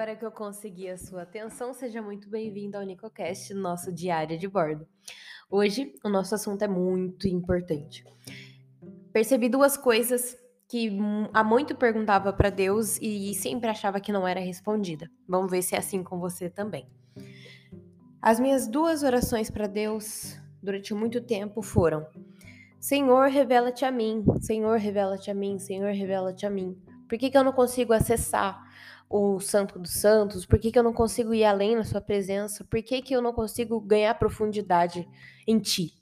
Agora que eu consegui a sua atenção, seja muito bem-vindo ao Nicocast, nosso diário de bordo. Hoje, o nosso assunto é muito importante. Percebi duas coisas que há muito perguntava para Deus e sempre achava que não era respondida. Vamos ver se é assim com você também. As minhas duas orações para Deus durante muito tempo foram: Senhor, revela-te a mim. Senhor, revela-te a mim. Senhor, revela-te a mim. Por que, que eu não consigo acessar o Santo dos Santos? Por que, que eu não consigo ir além na sua presença? Por que, que eu não consigo ganhar profundidade em ti?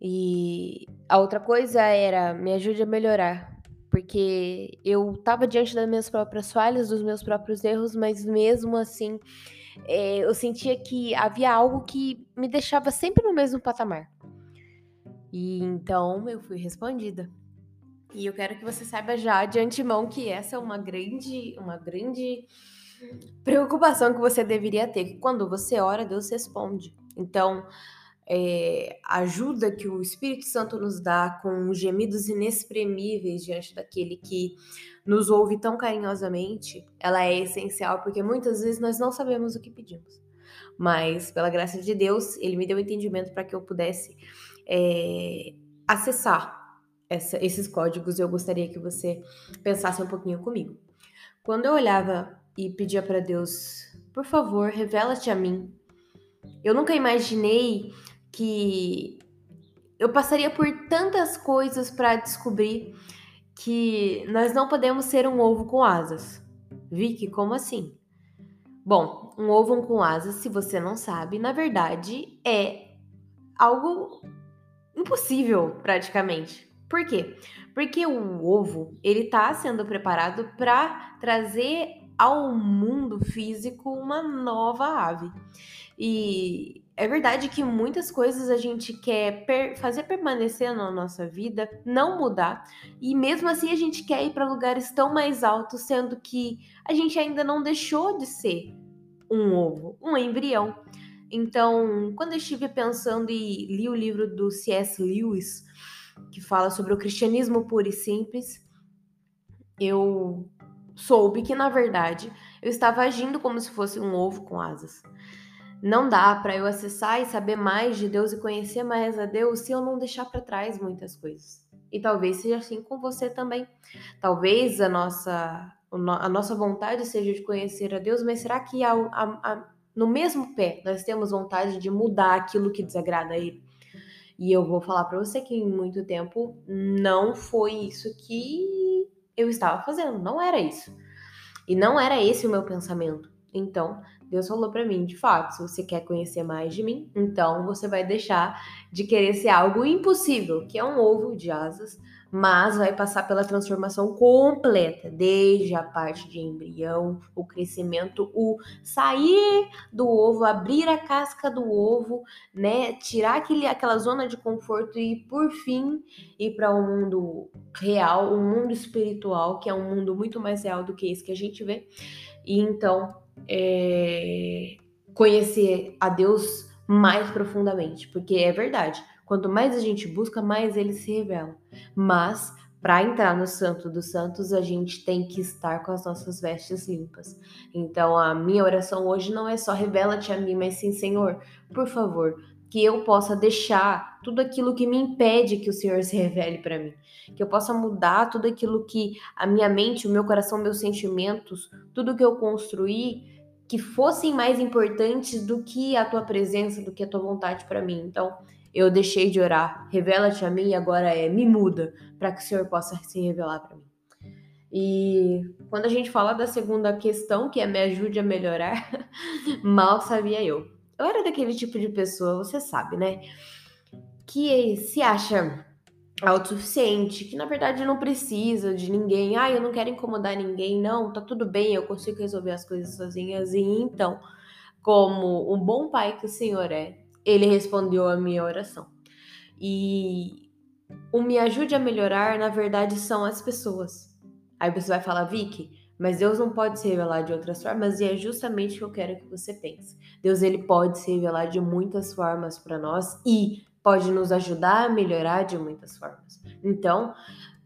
E a outra coisa era, me ajude a melhorar. Porque eu estava diante das minhas próprias falhas, dos meus próprios erros, mas mesmo assim é, eu sentia que havia algo que me deixava sempre no mesmo patamar. E então eu fui respondida. E eu quero que você saiba já de antemão que essa é uma grande, uma grande preocupação que você deveria ter. Quando você ora, Deus responde. Então, é, ajuda que o Espírito Santo nos dá com gemidos inexprimíveis diante daquele que nos ouve tão carinhosamente, ela é essencial, porque muitas vezes nós não sabemos o que pedimos. Mas, pela graça de Deus, ele me deu entendimento para que eu pudesse é, acessar essa, esses códigos, eu gostaria que você pensasse um pouquinho comigo. Quando eu olhava e pedia para Deus, por favor, revela-te a mim, eu nunca imaginei que eu passaria por tantas coisas para descobrir que nós não podemos ser um ovo com asas. Vicky, como assim? Bom, um ovo com asas, se você não sabe, na verdade é algo impossível praticamente. Por quê? Porque o ovo, ele está sendo preparado para trazer ao mundo físico uma nova ave. E é verdade que muitas coisas a gente quer per fazer permanecer na nossa vida, não mudar, e mesmo assim a gente quer ir para lugares tão mais altos, sendo que a gente ainda não deixou de ser um ovo, um embrião. Então, quando eu estive pensando e li o livro do C.S. Lewis, que fala sobre o cristianismo puro e simples, eu soube que, na verdade, eu estava agindo como se fosse um ovo com asas. Não dá para eu acessar e saber mais de Deus e conhecer mais a Deus se eu não deixar para trás muitas coisas. E talvez seja assim com você também. Talvez a nossa, a nossa vontade seja de conhecer a Deus, mas será que a, a, no mesmo pé nós temos vontade de mudar aquilo que desagrada a Ele? E eu vou falar para você que em muito tempo não foi isso que eu estava fazendo, não era isso. E não era esse o meu pensamento. Então, Deus falou para mim, de fato, se você quer conhecer mais de mim, então você vai deixar de querer ser algo impossível, que é um ovo de asas, mas vai passar pela transformação completa, desde a parte de embrião, o crescimento, o sair do ovo, abrir a casca do ovo, né, tirar aquele, aquela zona de conforto e por fim ir para um mundo real, um mundo espiritual, que é um mundo muito mais real do que esse que a gente vê. E então é, conhecer a Deus mais profundamente, porque é verdade. Quanto mais a gente busca, mais ele se revela. Mas para entrar no Santo dos Santos, a gente tem que estar com as nossas vestes limpas. Então, a minha oração hoje não é só revela-te a mim, mas sim, Senhor, por favor, que eu possa deixar tudo aquilo que me impede que o Senhor se revele para mim, que eu possa mudar tudo aquilo que a minha mente, o meu coração, meus sentimentos, tudo que eu construí, que fossem mais importantes do que a tua presença, do que a tua vontade para mim. Então, eu deixei de orar, revela-te a mim e agora é me muda, para que o Senhor possa se revelar para mim. E quando a gente fala da segunda questão, que é me ajude a melhorar, mal sabia eu eu era daquele tipo de pessoa, você sabe, né? Que se acha autossuficiente, que na verdade não precisa de ninguém. Ah, eu não quero incomodar ninguém, não, tá tudo bem, eu consigo resolver as coisas sozinhas. E então, como um bom pai que o Senhor é, ele respondeu a minha oração. E o me ajude a melhorar, na verdade, são as pessoas. Aí você vai falar, Vicky, mas Deus não pode se revelar de outras formas e é justamente o que eu quero que você pense. Deus ele pode se revelar de muitas formas para nós e pode nos ajudar a melhorar de muitas formas. Então,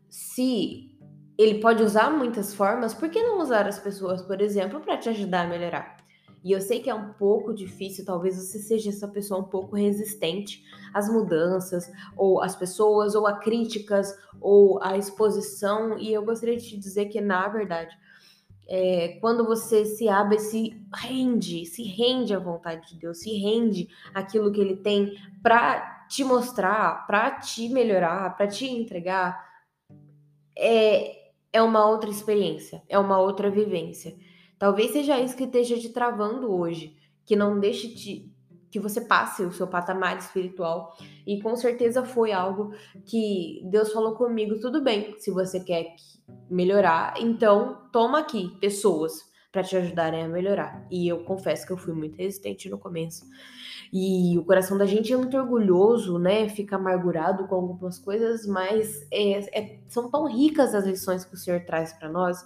se ele pode usar muitas formas, por que não usar as pessoas, por exemplo, para te ajudar a melhorar? E eu sei que é um pouco difícil, talvez você seja essa pessoa um pouco resistente às mudanças, ou às pessoas, ou a críticas, ou à exposição. E eu gostaria de te dizer que, na verdade, é, quando você se abre, se rende, se rende à vontade de Deus, se rende aquilo que Ele tem para te mostrar, para te melhorar, para te entregar, é, é uma outra experiência, é uma outra vivência. Talvez seja isso que esteja te travando hoje, que não deixe te, que você passe o seu patamar espiritual. E com certeza foi algo que Deus falou comigo, tudo bem, se você quer melhorar, então toma aqui pessoas para te ajudarem a melhorar. E eu confesso que eu fui muito resistente no começo. E o coração da gente é muito orgulhoso, né? Fica amargurado com algumas coisas, mas é, é, são tão ricas as lições que o Senhor traz para nós.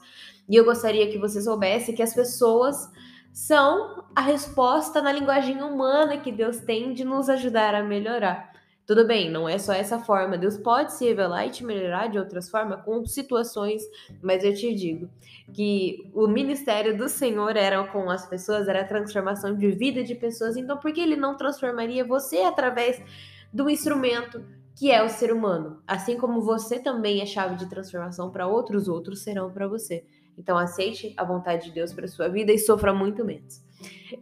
E eu gostaria que você soubesse que as pessoas são a resposta na linguagem humana que Deus tem de nos ajudar a melhorar. Tudo bem, não é só essa forma. Deus pode se revelar e te melhorar de outras formas, com situações, mas eu te digo que o ministério do Senhor era com as pessoas, era a transformação de vida de pessoas. Então, por que ele não transformaria você através do instrumento que é o ser humano? Assim como você também é chave de transformação para outros, outros serão para você. Então, aceite a vontade de Deus para sua vida e sofra muito menos.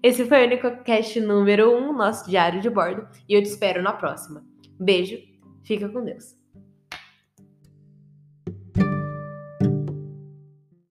Esse foi o UnicoCast número 1, um, nosso diário de bordo, e eu te espero na próxima. Beijo, fica com Deus.